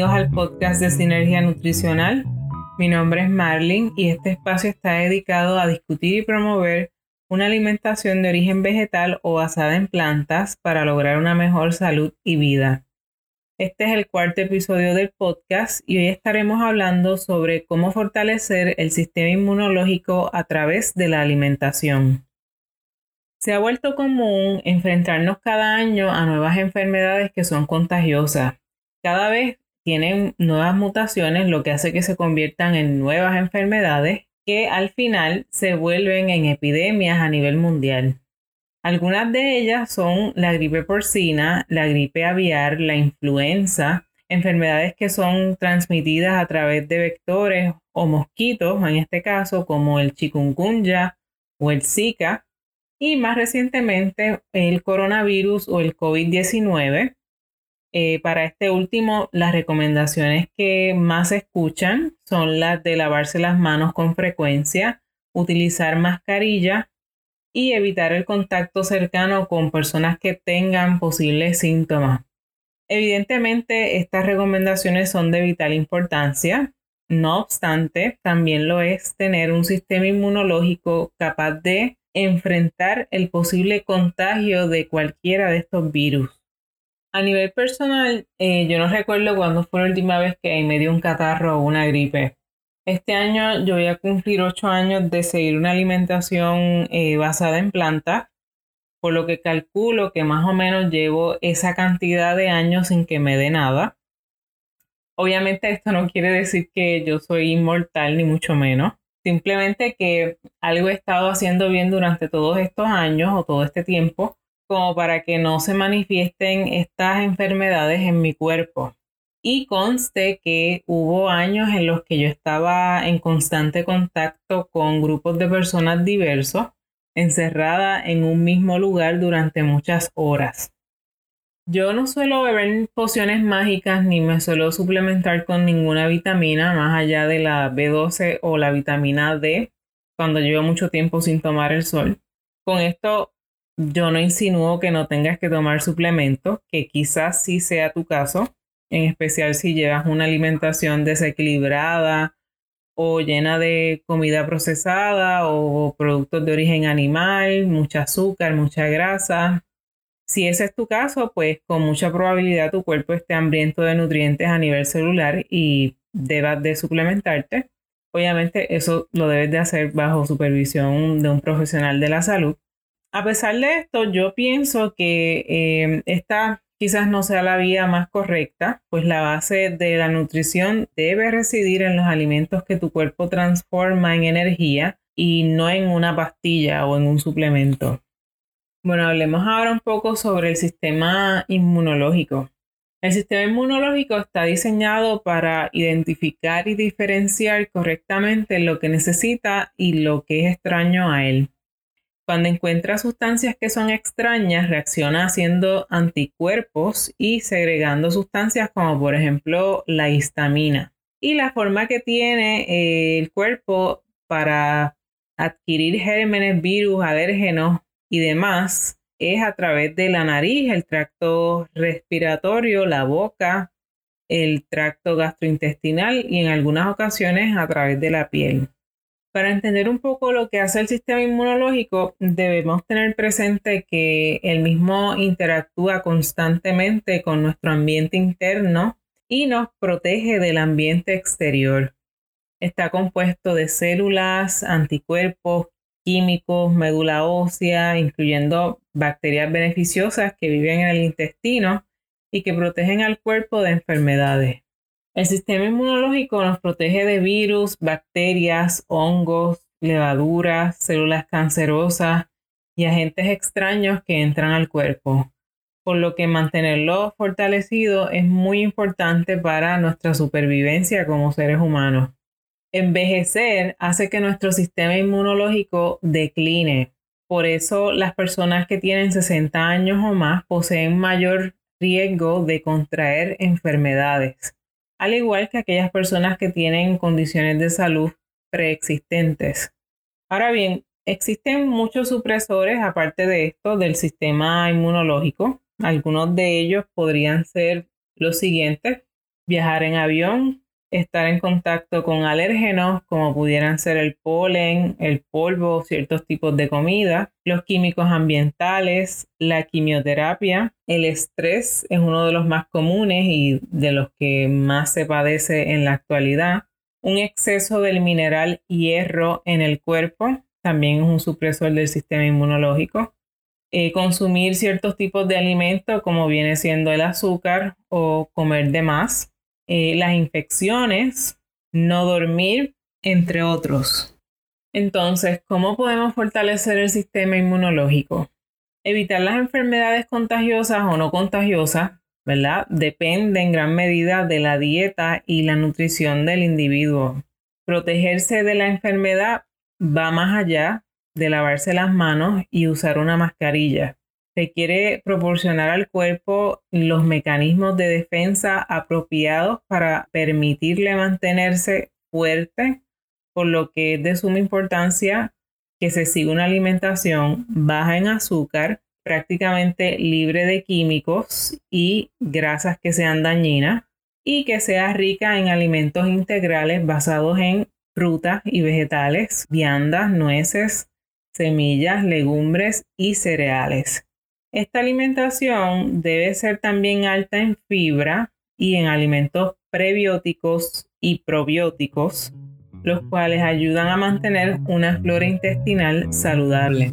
bienvenidos al podcast de Sinergia Nutricional. Mi nombre es Marlin y este espacio está dedicado a discutir y promover una alimentación de origen vegetal o basada en plantas para lograr una mejor salud y vida. Este es el cuarto episodio del podcast y hoy estaremos hablando sobre cómo fortalecer el sistema inmunológico a través de la alimentación. Se ha vuelto común enfrentarnos cada año a nuevas enfermedades que son contagiosas. Cada vez tienen nuevas mutaciones, lo que hace que se conviertan en nuevas enfermedades que al final se vuelven en epidemias a nivel mundial. Algunas de ellas son la gripe porcina, la gripe aviar, la influenza, enfermedades que son transmitidas a través de vectores o mosquitos, en este caso como el chikungunya o el Zika, y más recientemente el coronavirus o el COVID-19. Eh, para este último, las recomendaciones que más escuchan son las de lavarse las manos con frecuencia, utilizar mascarilla y evitar el contacto cercano con personas que tengan posibles síntomas. Evidentemente, estas recomendaciones son de vital importancia. No obstante, también lo es tener un sistema inmunológico capaz de enfrentar el posible contagio de cualquiera de estos virus. A nivel personal, eh, yo no recuerdo cuándo fue la última vez que me dio un catarro o una gripe. Este año yo voy a cumplir ocho años de seguir una alimentación eh, basada en plantas, por lo que calculo que más o menos llevo esa cantidad de años sin que me dé nada. Obviamente esto no quiere decir que yo soy inmortal, ni mucho menos. Simplemente que algo he estado haciendo bien durante todos estos años o todo este tiempo como para que no se manifiesten estas enfermedades en mi cuerpo. Y conste que hubo años en los que yo estaba en constante contacto con grupos de personas diversos, encerrada en un mismo lugar durante muchas horas. Yo no suelo beber pociones mágicas ni me suelo suplementar con ninguna vitamina más allá de la B12 o la vitamina D cuando llevo mucho tiempo sin tomar el sol. Con esto yo no insinúo que no tengas que tomar suplementos, que quizás sí sea tu caso, en especial si llevas una alimentación desequilibrada o llena de comida procesada o productos de origen animal, mucha azúcar, mucha grasa, si ese es tu caso, pues con mucha probabilidad tu cuerpo esté hambriento de nutrientes a nivel celular y debas de suplementarte. Obviamente eso lo debes de hacer bajo supervisión de un profesional de la salud. A pesar de esto, yo pienso que eh, esta quizás no sea la vía más correcta, pues la base de la nutrición debe residir en los alimentos que tu cuerpo transforma en energía y no en una pastilla o en un suplemento. Bueno, hablemos ahora un poco sobre el sistema inmunológico. El sistema inmunológico está diseñado para identificar y diferenciar correctamente lo que necesita y lo que es extraño a él. Cuando encuentra sustancias que son extrañas, reacciona haciendo anticuerpos y segregando sustancias como por ejemplo la histamina. Y la forma que tiene eh, el cuerpo para adquirir gérmenes, virus, alérgenos y demás es a través de la nariz, el tracto respiratorio, la boca, el tracto gastrointestinal y en algunas ocasiones a través de la piel. Para entender un poco lo que hace el sistema inmunológico, debemos tener presente que el mismo interactúa constantemente con nuestro ambiente interno y nos protege del ambiente exterior. Está compuesto de células, anticuerpos, químicos, médula ósea, incluyendo bacterias beneficiosas que viven en el intestino y que protegen al cuerpo de enfermedades. El sistema inmunológico nos protege de virus, bacterias, hongos, levaduras, células cancerosas y agentes extraños que entran al cuerpo, por lo que mantenerlo fortalecido es muy importante para nuestra supervivencia como seres humanos. Envejecer hace que nuestro sistema inmunológico decline. Por eso las personas que tienen 60 años o más poseen mayor riesgo de contraer enfermedades, al igual que aquellas personas que tienen condiciones de salud preexistentes. Ahora bien, existen muchos supresores aparte de esto del sistema inmunológico. Algunos de ellos podrían ser los siguientes viajar en avión, estar en contacto con alérgenos como pudieran ser el polen, el polvo, ciertos tipos de comida, los químicos ambientales, la quimioterapia, el estrés es uno de los más comunes y de los que más se padece en la actualidad, un exceso del mineral hierro en el cuerpo, también es un supresor del sistema inmunológico. Eh, consumir ciertos tipos de alimentos como viene siendo el azúcar o comer de más, eh, las infecciones, no dormir, entre otros. Entonces, ¿cómo podemos fortalecer el sistema inmunológico? Evitar las enfermedades contagiosas o no contagiosas, ¿verdad? Depende en gran medida de la dieta y la nutrición del individuo. Protegerse de la enfermedad va más allá de lavarse las manos y usar una mascarilla. Se quiere proporcionar al cuerpo los mecanismos de defensa apropiados para permitirle mantenerse fuerte, por lo que es de suma importancia que se siga una alimentación baja en azúcar, prácticamente libre de químicos y grasas que sean dañinas y que sea rica en alimentos integrales basados en frutas y vegetales, viandas, nueces, semillas, legumbres y cereales. Esta alimentación debe ser también alta en fibra y en alimentos prebióticos y probióticos, los cuales ayudan a mantener una flora intestinal saludable.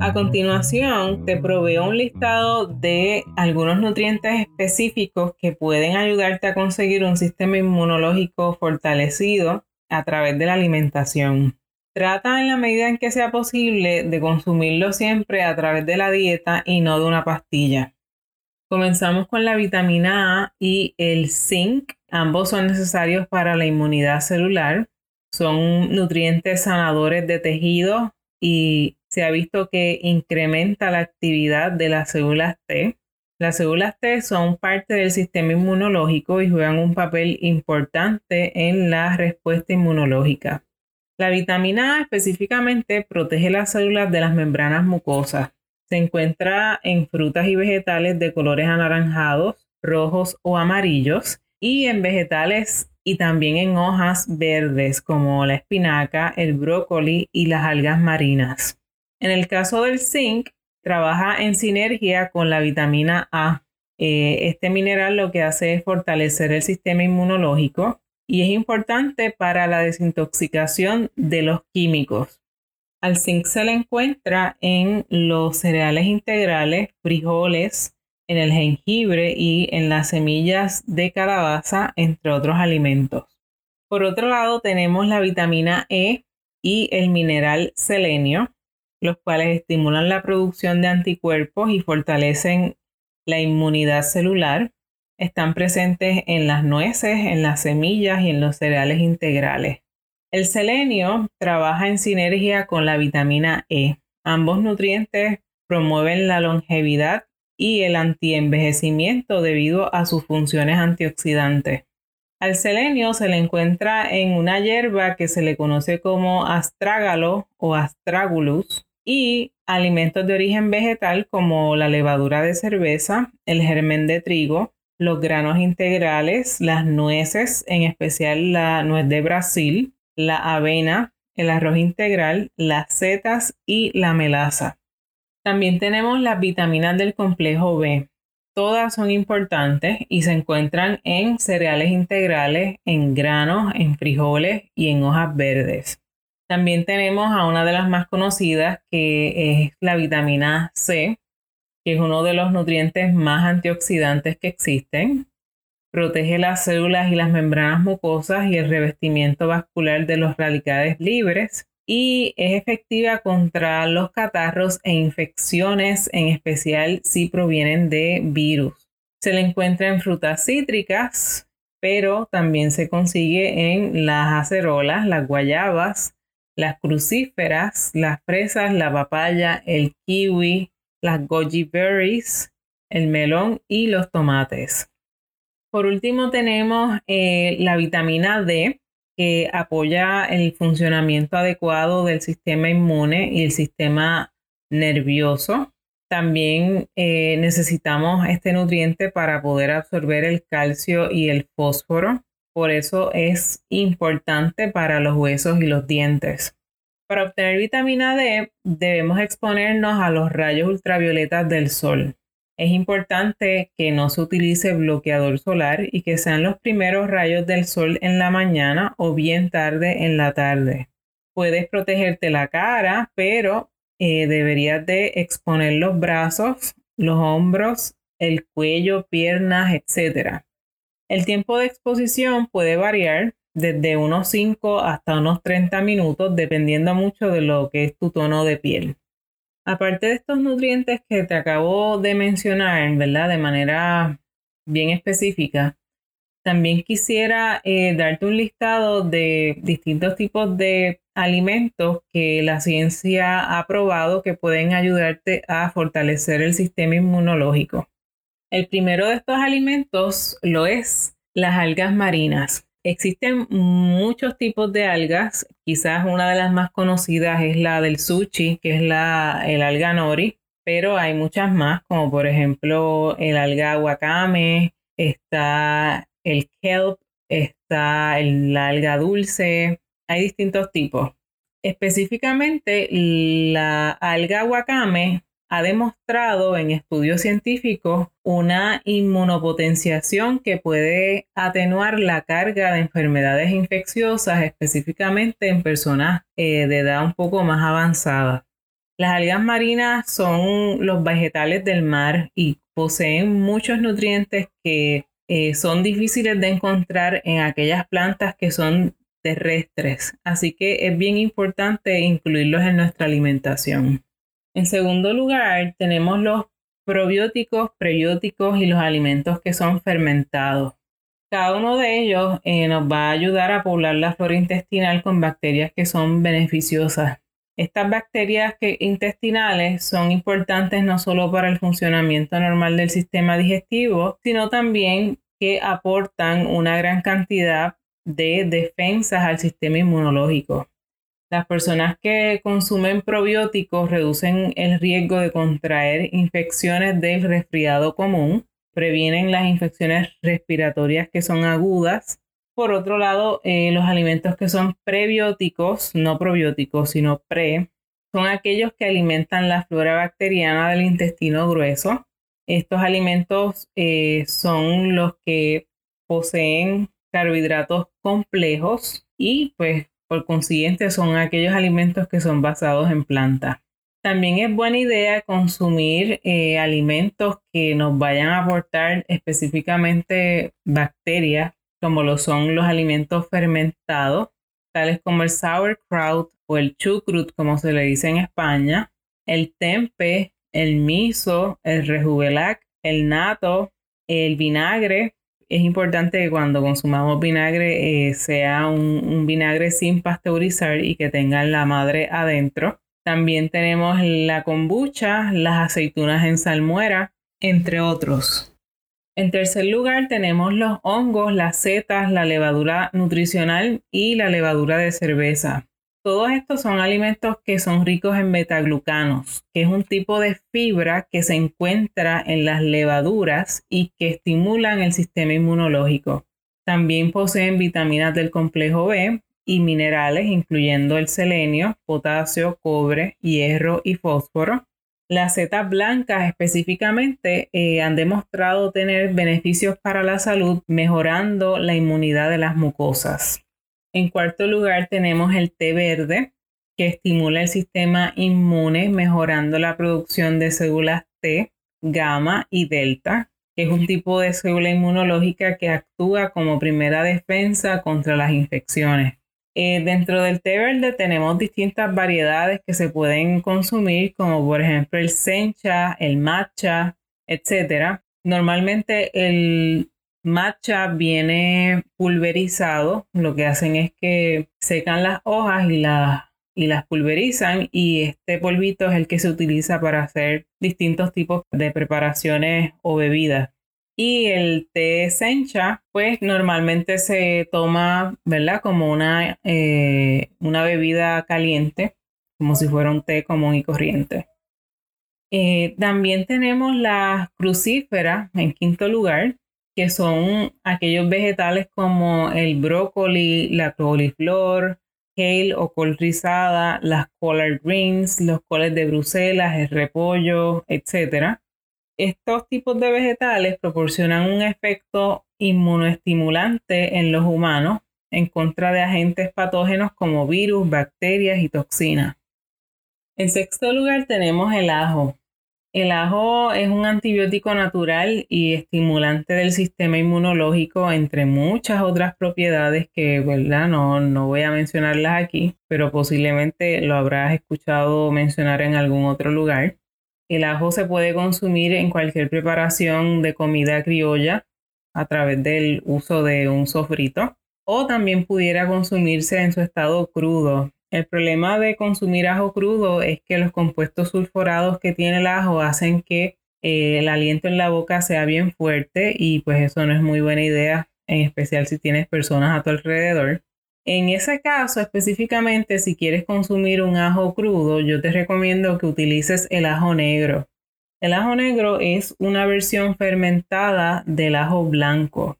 A continuación, te proveo un listado de algunos nutrientes específicos que pueden ayudarte a conseguir un sistema inmunológico fortalecido a través de la alimentación. Trata en la medida en que sea posible de consumirlo siempre a través de la dieta y no de una pastilla. Comenzamos con la vitamina A y el zinc. Ambos son necesarios para la inmunidad celular. Son nutrientes sanadores de tejido y se ha visto que incrementa la actividad de las células T. Las células T son parte del sistema inmunológico y juegan un papel importante en la respuesta inmunológica. La vitamina A específicamente protege las células de las membranas mucosas. Se encuentra en frutas y vegetales de colores anaranjados, rojos o amarillos y en vegetales y también en hojas verdes como la espinaca, el brócoli y las algas marinas. En el caso del zinc, trabaja en sinergia con la vitamina A. Eh, este mineral lo que hace es fortalecer el sistema inmunológico y es importante para la desintoxicación de los químicos. Al zinc se le encuentra en los cereales integrales, frijoles, en el jengibre y en las semillas de calabaza, entre otros alimentos. Por otro lado, tenemos la vitamina E y el mineral selenio, los cuales estimulan la producción de anticuerpos y fortalecen la inmunidad celular. Están presentes en las nueces, en las semillas y en los cereales integrales. El selenio trabaja en sinergia con la vitamina E. Ambos nutrientes promueven la longevidad y el antienvejecimiento debido a sus funciones antioxidantes. Al selenio se le encuentra en una hierba que se le conoce como astrágalo o astragulus, y alimentos de origen vegetal como la levadura de cerveza, el germen de trigo, los granos integrales, las nueces, en especial la nuez de Brasil, la avena, el arroz integral, las setas y la melaza. También tenemos las vitaminas del complejo B. Todas son importantes y se encuentran en cereales integrales, en granos, en frijoles y en hojas verdes. También tenemos a una de las más conocidas, que es la vitamina C, que es uno de los nutrientes más antioxidantes que existen. Protege las células y las membranas mucosas y el revestimiento vascular de los radicales libres y es efectiva contra los catarros e infecciones, en especial si provienen de virus. Se le encuentra en frutas cítricas, pero también se consigue en las acerolas, las guayabas, las crucíferas, las fresas, la papaya, el kiwi, las goji berries, el melón y los tomates. Por último tenemos eh, la vitamina D que apoya el funcionamiento adecuado del sistema inmune y el sistema nervioso. También eh, necesitamos este nutriente para poder absorber el calcio y el fósforo. Por eso es importante para los huesos y los dientes. Para obtener vitamina D debemos exponernos a los rayos ultravioletas del sol. Es importante que no se utilice bloqueador solar y que sean los primeros rayos del sol en la mañana o bien tarde en la tarde. Puedes protegerte la cara, pero eh, deberías de exponer los brazos, los hombros, el cuello, piernas, etc. El tiempo de exposición puede variar desde unos 5 hasta unos 30 minutos, dependiendo mucho de lo que es tu tono de piel. Aparte de estos nutrientes que te acabo de mencionar, ¿verdad? De manera bien específica, también quisiera eh, darte un listado de distintos tipos de alimentos que la ciencia ha probado que pueden ayudarte a fortalecer el sistema inmunológico. El primero de estos alimentos lo es las algas marinas. Existen muchos tipos de algas, quizás una de las más conocidas es la del sushi, que es la, el alga nori, pero hay muchas más, como por ejemplo el alga wakame, está el kelp, está el, la alga dulce, hay distintos tipos. Específicamente, la alga wakame ha demostrado en estudios científicos una inmunopotenciación que puede atenuar la carga de enfermedades infecciosas, específicamente en personas eh, de edad un poco más avanzada. Las algas marinas son los vegetales del mar y poseen muchos nutrientes que eh, son difíciles de encontrar en aquellas plantas que son terrestres, así que es bien importante incluirlos en nuestra alimentación. En segundo lugar, tenemos los probióticos, prebióticos y los alimentos que son fermentados. Cada uno de ellos eh, nos va a ayudar a poblar la flora intestinal con bacterias que son beneficiosas. Estas bacterias intestinales son importantes no solo para el funcionamiento normal del sistema digestivo, sino también que aportan una gran cantidad de defensas al sistema inmunológico. Las personas que consumen probióticos reducen el riesgo de contraer infecciones del resfriado común, previenen las infecciones respiratorias que son agudas. Por otro lado, eh, los alimentos que son prebióticos, no probióticos, sino pre, son aquellos que alimentan la flora bacteriana del intestino grueso. Estos alimentos eh, son los que poseen carbohidratos complejos y pues por consiguiente, son aquellos alimentos que son basados en plantas. También es buena idea consumir eh, alimentos que nos vayan a aportar específicamente bacterias, como lo son los alimentos fermentados, tales como el sauerkraut o el chucrut, como se le dice en España, el tempe, el miso, el rejuvelac, el nato, el vinagre, es importante que cuando consumamos vinagre eh, sea un, vinagre sin pasteurizar y que tenga la madre adentro. También tenemos la kombucha, las aceitunas en salmuera, entre otros. En tercer lugar tenemos los hongos, las setas, la levadura nutricional y la levadura de cerveza. Todos estos son alimentos que son ricos en betaglucanos, que es un tipo de fibra que se encuentra en las levaduras y que estimulan el sistema inmunológico. También poseen vitaminas del complejo B y minerales incluyendo el selenio, potasio, cobre, hierro y fósforo. Las setas blancas específicamente eh, han demostrado tener beneficios para la salud mejorando la inmunidad de las mucosas. En cuarto lugar tenemos el té verde, que estimula el sistema inmune mejorando la producción de células T, gamma y delta, que es un tipo de célula inmunológica que actúa como primera defensa contra las infecciones. Eh, dentro del té verde tenemos distintas variedades que se pueden consumir, como por ejemplo el sencha, el matcha, etc. Normalmente el matcha viene pulverizado. Lo que hacen es que secan las hojas y las, y las pulverizan y este polvito es el que se utiliza para hacer distintos tipos de preparaciones o bebidas. Y el té sencha, pues normalmente se toma, ¿verdad? Como una, eh, una bebida caliente, como si fuera un té común y corriente. Eh, también tenemos las crucíferas en quinto lugar, que son aquellos vegetales como el brócoli, la coliflor, kale o col rizada, las collard greens, los coles de Bruselas, el repollo, etc. Estos tipos de vegetales proporcionan un efecto inmunoestimulante en los humanos en contra de agentes patógenos como virus, bacterias y toxinas. En sexto lugar tenemos el ajo. El ajo es un antibiótico natural y estimulante del sistema inmunológico, entre muchas otras propiedades que, ¿verdad? No, no voy a mencionarlas aquí, pero posiblemente lo habrás escuchado mencionar en algún otro lugar. El ajo se puede consumir en cualquier preparación de comida criolla a través del uso de un sofrito o también pudiera consumirse en su estado crudo el problema de consumir ajo crudo es que los compuestos sulfurados que tiene el ajo hacen que eh, el aliento en la boca sea bien fuerte y pues eso no es muy buena idea, en especial si tienes personas a tu alrededor. En ese caso, específicamente, si quieres consumir un ajo crudo, yo te recomiendo que utilices el ajo negro. El ajo negro es una versión fermentada del ajo blanco.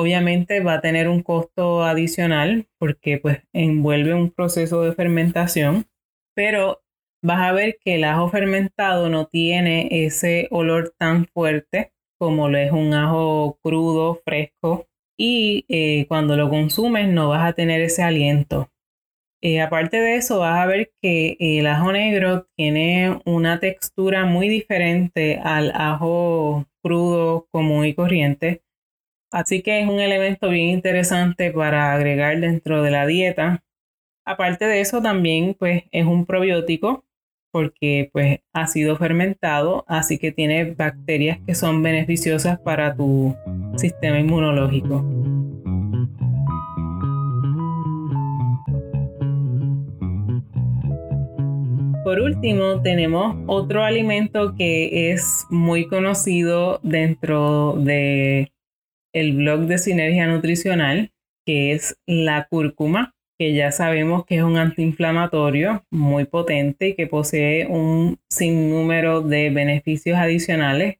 Obviamente va a tener un costo adicional porque pues envuelve un proceso de fermentación, pero vas a ver que el ajo fermentado no tiene ese olor tan fuerte como lo es un ajo crudo, fresco, y eh, cuando lo consumes no vas a tener ese aliento. Eh, aparte de eso, vas a ver que el ajo negro tiene una textura muy diferente al ajo crudo común y corriente Así que es un elemento bien interesante para agregar dentro de la dieta. Aparte de eso, también pues es un probiótico porque pues ha sido fermentado, así que tiene bacterias que son beneficiosas para tu sistema inmunológico. Por último, tenemos otro alimento que es muy conocido dentro de el blog de Sinergia Nutricional, que es la cúrcuma, que ya sabemos que es un antiinflamatorio muy potente y que posee un sinnúmero de beneficios adicionales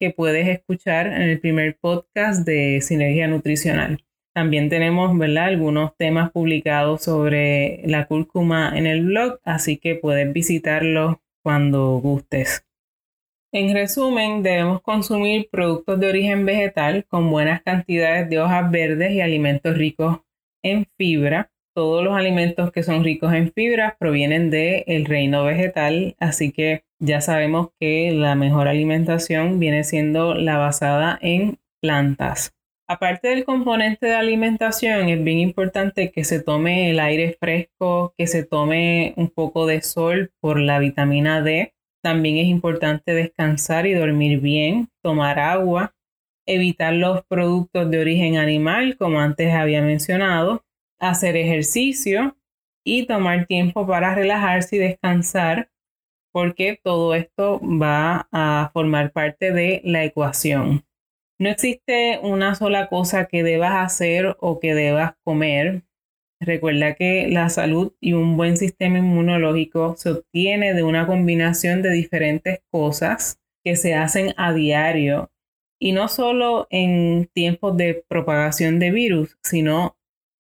que puedes escuchar en el primer podcast de Sinergia Nutricional. También tenemos ¿verdad? algunos temas publicados sobre la cúrcuma en el blog, así que puedes visitarlo cuando gustes. En resumen, debemos consumir productos de origen vegetal con buenas cantidades de hojas verdes y alimentos ricos en fibra. Todos los alimentos que son ricos en fibra provienen del reino vegetal, así que ya sabemos que la mejor alimentación viene siendo la basada en plantas. Aparte del componente de alimentación, es bien importante que se tome el aire fresco, que se tome un poco de sol por la vitamina D también es importante descansar y dormir bien, tomar agua, evitar los productos de origen animal, como antes había mencionado, hacer ejercicio y tomar tiempo para relajarse y descansar, porque todo esto va a formar parte de la ecuación. No existe una sola cosa que debas hacer o que debas comer. Recuerda que la salud y un buen sistema inmunológico se obtiene de una combinación de diferentes cosas que se hacen a diario y no solo en tiempos de propagación de virus, sino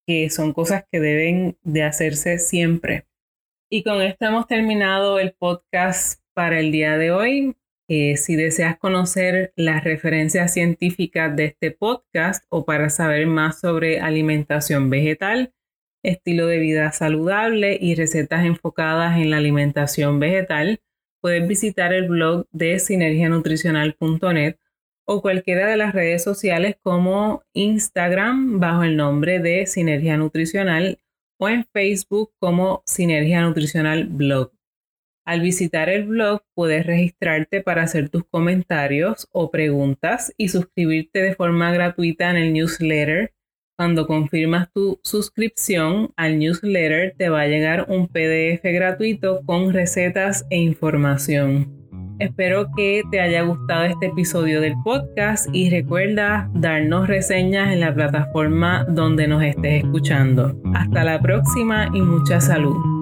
que son cosas que deben de hacerse siempre. Y con esto hemos terminado el podcast para el día de hoy. Eh, si deseas conocer las referencias científicas de este podcast o para saber más sobre alimentación vegetal, estilo de vida saludable y recetas enfocadas en la alimentación vegetal, puedes visitar el blog de sinergianutricional.net o cualquiera de las redes sociales como Instagram bajo el nombre de Sinergia Nutricional o en Facebook como Sinergia Nutricional Blog. Al visitar el blog puedes registrarte para hacer tus comentarios o preguntas y suscribirte de forma gratuita en el newsletter cuando confirmas tu suscripción al newsletter te va a llegar un PDF gratuito con recetas e información. Espero que te haya gustado este episodio del podcast y recuerda darnos reseñas en la plataforma donde nos estés escuchando. Hasta la próxima y mucha salud.